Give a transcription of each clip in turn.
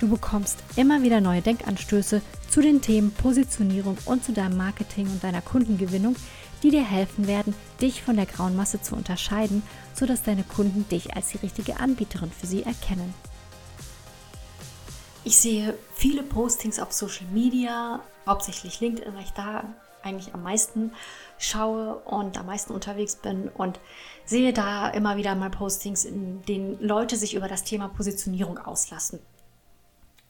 Du bekommst immer wieder neue Denkanstöße zu den Themen Positionierung und zu deinem Marketing und deiner Kundengewinnung, die dir helfen werden, dich von der grauen Masse zu unterscheiden, sodass deine Kunden dich als die richtige Anbieterin für sie erkennen. Ich sehe viele Postings auf Social Media, hauptsächlich LinkedIn, weil ich da eigentlich am meisten schaue und am meisten unterwegs bin und sehe da immer wieder mal Postings, in denen Leute sich über das Thema Positionierung auslassen.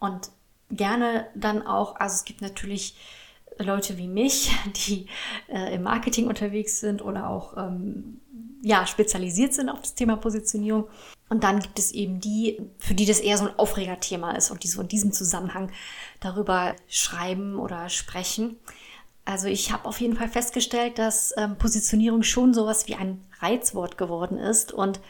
Und gerne dann auch, also es gibt natürlich Leute wie mich, die äh, im Marketing unterwegs sind oder auch ähm, ja, spezialisiert sind auf das Thema Positionierung. Und dann gibt es eben die, für die das eher so ein Aufregerthema ist und die so in diesem Zusammenhang darüber schreiben oder sprechen. Also ich habe auf jeden Fall festgestellt, dass ähm, Positionierung schon sowas wie ein Reizwort geworden ist und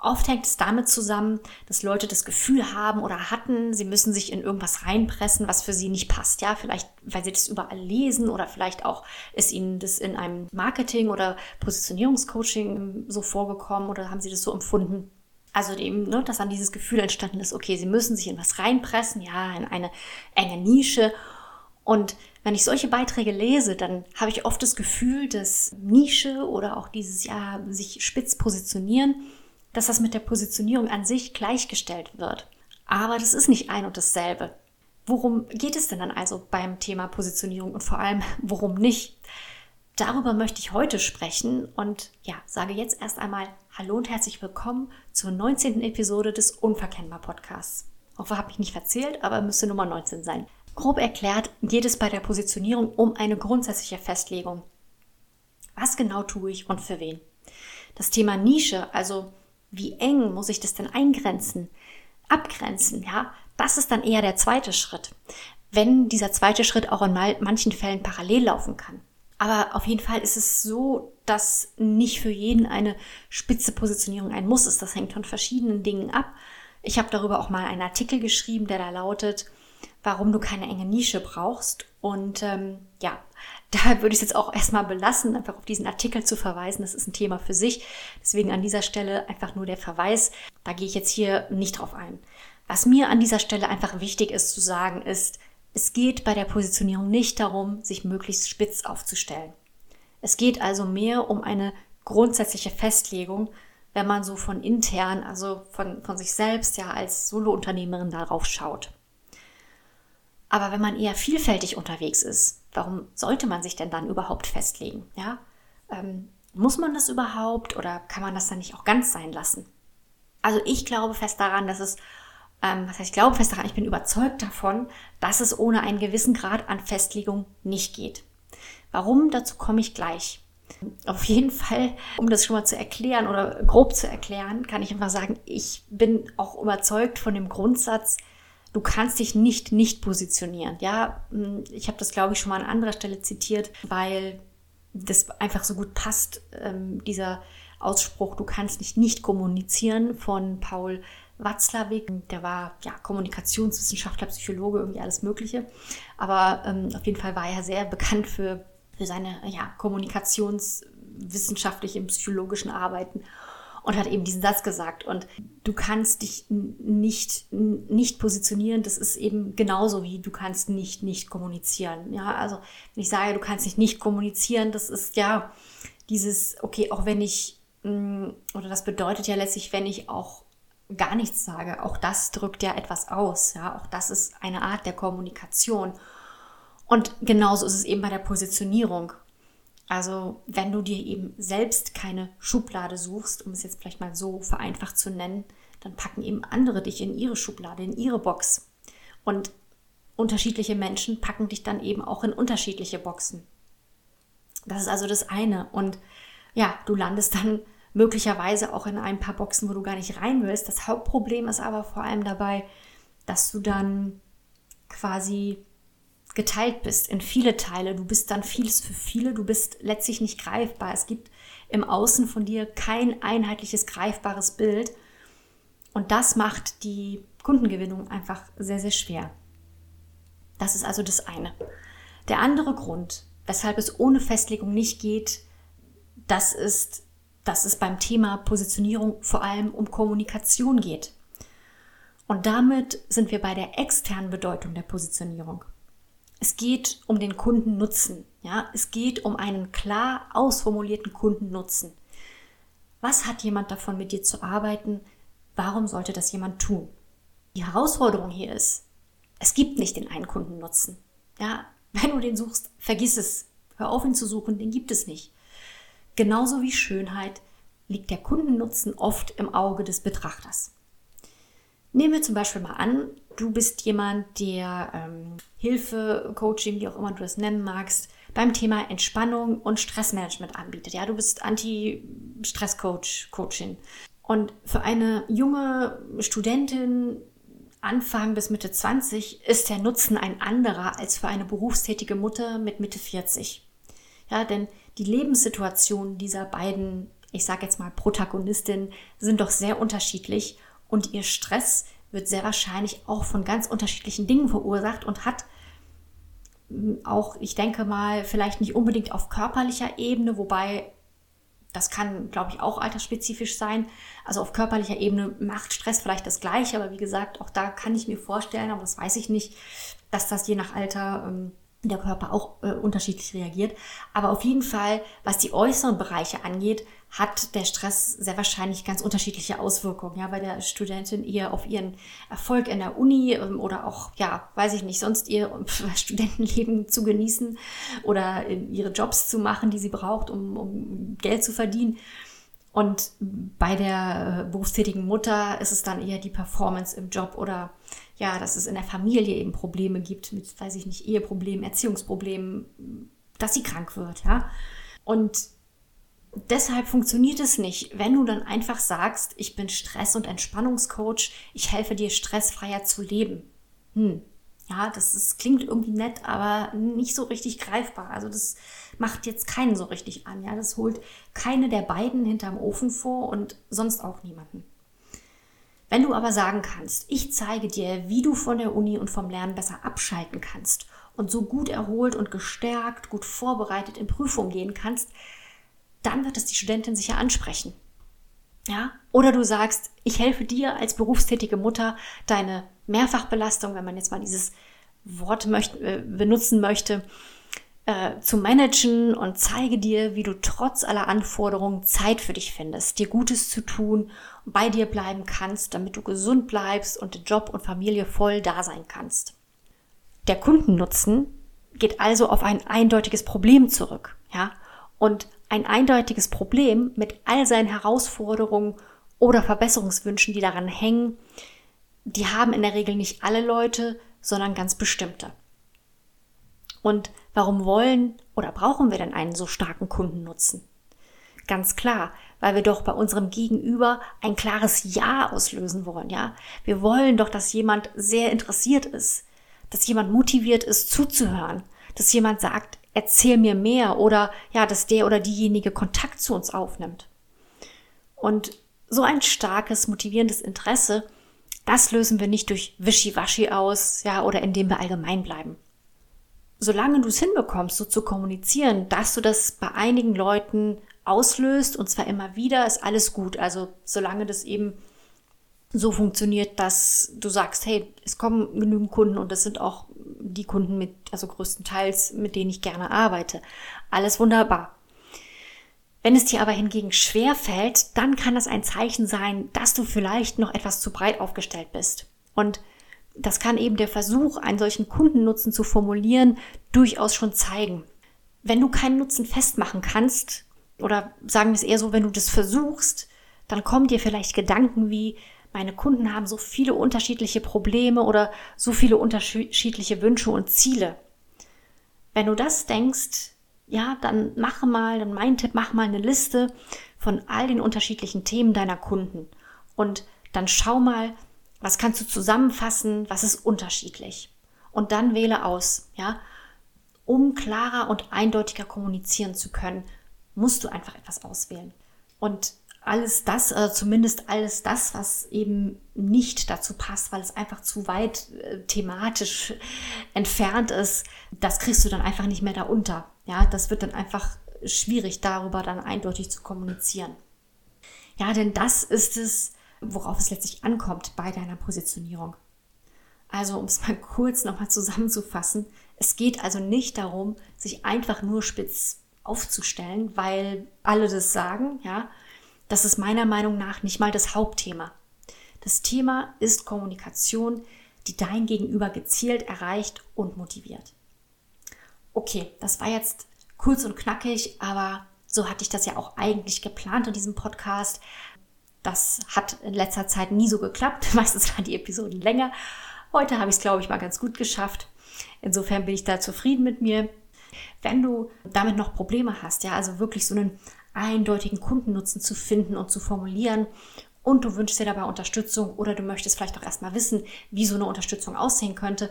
Oft hängt es damit zusammen, dass Leute das Gefühl haben oder hatten, sie müssen sich in irgendwas reinpressen, was für sie nicht passt. Ja, vielleicht, weil sie das überall lesen oder vielleicht auch ist ihnen das in einem Marketing- oder Positionierungscoaching so vorgekommen oder haben sie das so empfunden. Also eben, ne, dass dann dieses Gefühl entstanden ist, okay, sie müssen sich in was reinpressen, ja, in eine enge Nische. Und wenn ich solche Beiträge lese, dann habe ich oft das Gefühl, dass Nische oder auch dieses, ja, sich spitz positionieren, dass das mit der Positionierung an sich gleichgestellt wird. Aber das ist nicht ein und dasselbe. Worum geht es denn dann also beim Thema Positionierung und vor allem worum nicht? Darüber möchte ich heute sprechen und ja, sage jetzt erst einmal Hallo und herzlich willkommen zur 19. Episode des Unverkennbar Podcasts. Hoffe, habe ich nicht verzählt, aber müsste Nummer 19 sein. Grob erklärt geht es bei der Positionierung um eine grundsätzliche Festlegung. Was genau tue ich und für wen? Das Thema Nische, also wie eng muss ich das denn eingrenzen, abgrenzen, ja? Das ist dann eher der zweite Schritt. Wenn dieser zweite Schritt auch in manchen Fällen parallel laufen kann. Aber auf jeden Fall ist es so, dass nicht für jeden eine spitze Positionierung ein Muss ist. Das hängt von verschiedenen Dingen ab. Ich habe darüber auch mal einen Artikel geschrieben, der da lautet, warum du keine enge Nische brauchst. Und ähm, ja, da würde ich es jetzt auch erstmal belassen, einfach auf diesen Artikel zu verweisen. Das ist ein Thema für sich. Deswegen an dieser Stelle einfach nur der Verweis. Da gehe ich jetzt hier nicht drauf ein. Was mir an dieser Stelle einfach wichtig ist zu sagen, ist, es geht bei der Positionierung nicht darum, sich möglichst spitz aufzustellen. Es geht also mehr um eine grundsätzliche Festlegung, wenn man so von intern, also von, von sich selbst ja als Solounternehmerin darauf schaut. Aber wenn man eher vielfältig unterwegs ist, warum sollte man sich denn dann überhaupt festlegen? Ja? Ähm, muss man das überhaupt oder kann man das dann nicht auch ganz sein lassen? Also ich glaube fest daran, dass es, ähm, was heißt ich glaube fest daran, ich bin überzeugt davon, dass es ohne einen gewissen Grad an Festlegung nicht geht. Warum? Dazu komme ich gleich. Auf jeden Fall, um das schon mal zu erklären oder grob zu erklären, kann ich einfach sagen, ich bin auch überzeugt von dem Grundsatz, du kannst dich nicht nicht positionieren. Ja, hm, ich habe das glaube ich schon mal an anderer Stelle zitiert, weil das einfach so gut passt, ähm, dieser Ausspruch, du kannst nicht nicht kommunizieren von Paul Watzlawick. Der war ja Kommunikationswissenschaftler, Psychologe, irgendwie alles Mögliche. Aber ähm, auf jeden Fall war er sehr bekannt für, für seine ja, kommunikationswissenschaftlichen, psychologischen Arbeiten und hat eben diesen Satz gesagt. Und du kannst dich nicht, nicht positionieren. Das ist eben genauso wie du kannst nicht, nicht kommunizieren. Ja, also wenn ich sage, du kannst nicht, nicht kommunizieren, das ist ja dieses, okay, auch wenn ich, mm, oder das bedeutet ja letztlich, wenn ich auch gar nichts sage, auch das drückt ja etwas aus. Ja, auch das ist eine Art der Kommunikation. Und genauso ist es eben bei der Positionierung. Also wenn du dir eben selbst keine Schublade suchst, um es jetzt vielleicht mal so vereinfacht zu nennen, dann packen eben andere dich in ihre Schublade, in ihre Box. Und unterschiedliche Menschen packen dich dann eben auch in unterschiedliche Boxen. Das ist also das eine. Und ja, du landest dann möglicherweise auch in ein paar Boxen, wo du gar nicht rein willst. Das Hauptproblem ist aber vor allem dabei, dass du dann quasi geteilt bist in viele Teile. Du bist dann vieles für viele, du bist letztlich nicht greifbar. Es gibt im Außen von dir kein einheitliches, greifbares Bild. Und das macht die Kundengewinnung einfach sehr, sehr schwer. Das ist also das eine. Der andere Grund, weshalb es ohne Festlegung nicht geht, das ist, dass es beim Thema Positionierung vor allem um Kommunikation geht. Und damit sind wir bei der externen Bedeutung der Positionierung. Es geht um den Kundennutzen. Ja, es geht um einen klar ausformulierten Kundennutzen. Was hat jemand davon, mit dir zu arbeiten? Warum sollte das jemand tun? Die Herausforderung hier ist, es gibt nicht den einen Kundennutzen. Ja, wenn du den suchst, vergiss es. Hör auf, ihn zu suchen, den gibt es nicht. Genauso wie Schönheit liegt der Kundennutzen oft im Auge des Betrachters. Nehmen wir zum Beispiel mal an, du bist jemand, der ähm, Hilfe, Coaching, wie auch immer du das nennen magst, beim Thema Entspannung und Stressmanagement anbietet. Ja, du bist Anti-Stress-Coach, Coachin. Und für eine junge Studentin, Anfang bis Mitte 20, ist der Nutzen ein anderer als für eine berufstätige Mutter mit Mitte 40. Ja, denn die Lebenssituationen dieser beiden, ich sage jetzt mal Protagonistinnen, sind doch sehr unterschiedlich und ihr Stress wird sehr wahrscheinlich auch von ganz unterschiedlichen Dingen verursacht und hat hm, auch, ich denke mal, vielleicht nicht unbedingt auf körperlicher Ebene, wobei das kann, glaube ich, auch altersspezifisch sein. Also auf körperlicher Ebene macht Stress vielleicht das Gleiche, aber wie gesagt, auch da kann ich mir vorstellen, aber das weiß ich nicht, dass das je nach Alter ähm, der Körper auch äh, unterschiedlich reagiert. Aber auf jeden Fall, was die äußeren Bereiche angeht, hat der Stress sehr wahrscheinlich ganz unterschiedliche Auswirkungen. Ja, bei der Studentin eher auf ihren Erfolg in der Uni ähm, oder auch, ja, weiß ich nicht, sonst ihr Studentenleben zu genießen oder ihre Jobs zu machen, die sie braucht, um, um Geld zu verdienen. Und bei der äh, berufstätigen Mutter ist es dann eher die Performance im Job oder ja, dass es in der Familie eben Probleme gibt mit, weiß ich nicht, Eheproblemen, Erziehungsproblemen, dass sie krank wird, ja. Und deshalb funktioniert es nicht, wenn du dann einfach sagst, ich bin Stress- und Entspannungscoach, ich helfe dir stressfreier zu leben. Hm. Ja, das, das klingt irgendwie nett, aber nicht so richtig greifbar. Also das macht jetzt keinen so richtig an. Ja, das holt keine der beiden hinterm Ofen vor und sonst auch niemanden. Wenn du aber sagen kannst, ich zeige dir, wie du von der Uni und vom Lernen besser abschalten kannst und so gut erholt und gestärkt, gut vorbereitet in Prüfungen gehen kannst, dann wird es die Studentin sicher ansprechen. Ja? Oder du sagst, ich helfe dir als berufstätige Mutter, deine Mehrfachbelastung, wenn man jetzt mal dieses Wort möchte, äh, benutzen möchte, äh, zu managen und zeige dir, wie du trotz aller Anforderungen Zeit für dich findest, dir Gutes zu tun, bei dir bleiben kannst, damit du gesund bleibst und in Job und Familie voll da sein kannst. Der Kundennutzen geht also auf ein eindeutiges Problem zurück, ja? Und ein eindeutiges Problem mit all seinen Herausforderungen oder Verbesserungswünschen, die daran hängen, die haben in der Regel nicht alle Leute, sondern ganz bestimmte. Und warum wollen oder brauchen wir denn einen so starken Kundennutzen? Ganz klar, weil wir doch bei unserem Gegenüber ein klares Ja auslösen wollen, ja? Wir wollen doch, dass jemand sehr interessiert ist, dass jemand motiviert ist zuzuhören, dass jemand sagt, erzähl mir mehr oder ja, dass der oder diejenige Kontakt zu uns aufnimmt. Und so ein starkes, motivierendes Interesse, das lösen wir nicht durch Wischiwaschi aus, ja, oder indem wir allgemein bleiben solange du es hinbekommst, so zu kommunizieren, dass du das bei einigen Leuten auslöst und zwar immer wieder, ist alles gut. Also solange das eben so funktioniert, dass du sagst, hey, es kommen genügend Kunden und das sind auch die Kunden mit, also größtenteils, mit denen ich gerne arbeite. Alles wunderbar. Wenn es dir aber hingegen schwer fällt, dann kann das ein Zeichen sein, dass du vielleicht noch etwas zu breit aufgestellt bist. Und das kann eben der Versuch, einen solchen Kundennutzen zu formulieren, durchaus schon zeigen. Wenn du keinen Nutzen festmachen kannst, oder sagen wir es eher so, wenn du das versuchst, dann kommen dir vielleicht Gedanken wie, meine Kunden haben so viele unterschiedliche Probleme oder so viele unterschiedliche Wünsche und Ziele. Wenn du das denkst, ja, dann mache mal, dann mein Tipp, mach mal eine Liste von all den unterschiedlichen Themen deiner Kunden und dann schau mal, was kannst du zusammenfassen? Was ist unterschiedlich? Und dann wähle aus, ja? um klarer und eindeutiger kommunizieren zu können, musst du einfach etwas auswählen. Und alles das, äh, zumindest alles das, was eben nicht dazu passt, weil es einfach zu weit äh, thematisch entfernt ist, das kriegst du dann einfach nicht mehr da unter. Ja, das wird dann einfach schwierig, darüber dann eindeutig zu kommunizieren. Ja, denn das ist es, worauf es letztlich ankommt bei deiner Positionierung. Also, um es mal kurz nochmal zusammenzufassen, es geht also nicht darum, sich einfach nur spitz aufzustellen, weil alle das sagen, ja. Das ist meiner Meinung nach nicht mal das Hauptthema. Das Thema ist Kommunikation, die dein Gegenüber gezielt erreicht und motiviert. Okay, das war jetzt kurz und knackig, aber so hatte ich das ja auch eigentlich geplant in diesem Podcast. Das hat in letzter Zeit nie so geklappt. Meistens waren die Episoden länger. Heute habe ich es, glaube ich, mal ganz gut geschafft. Insofern bin ich da zufrieden mit mir. Wenn du damit noch Probleme hast, ja, also wirklich so einen eindeutigen Kundennutzen zu finden und zu formulieren und du wünschst dir dabei Unterstützung oder du möchtest vielleicht auch erstmal wissen, wie so eine Unterstützung aussehen könnte,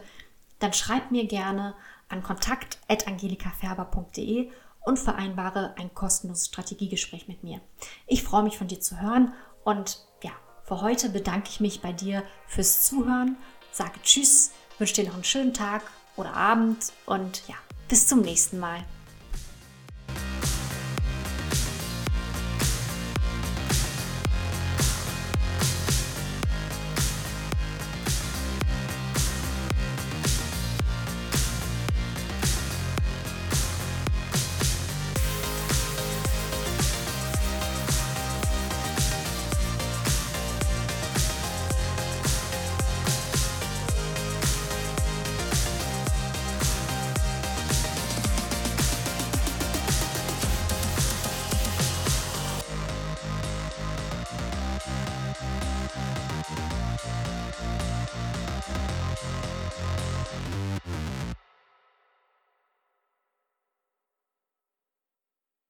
dann schreib mir gerne an kontakt.angelikaferber.de und vereinbare ein kostenloses Strategiegespräch mit mir. Ich freue mich von dir zu hören und ja, für heute bedanke ich mich bei dir fürs Zuhören, sage Tschüss, wünsche dir noch einen schönen Tag oder Abend und ja, bis zum nächsten Mal.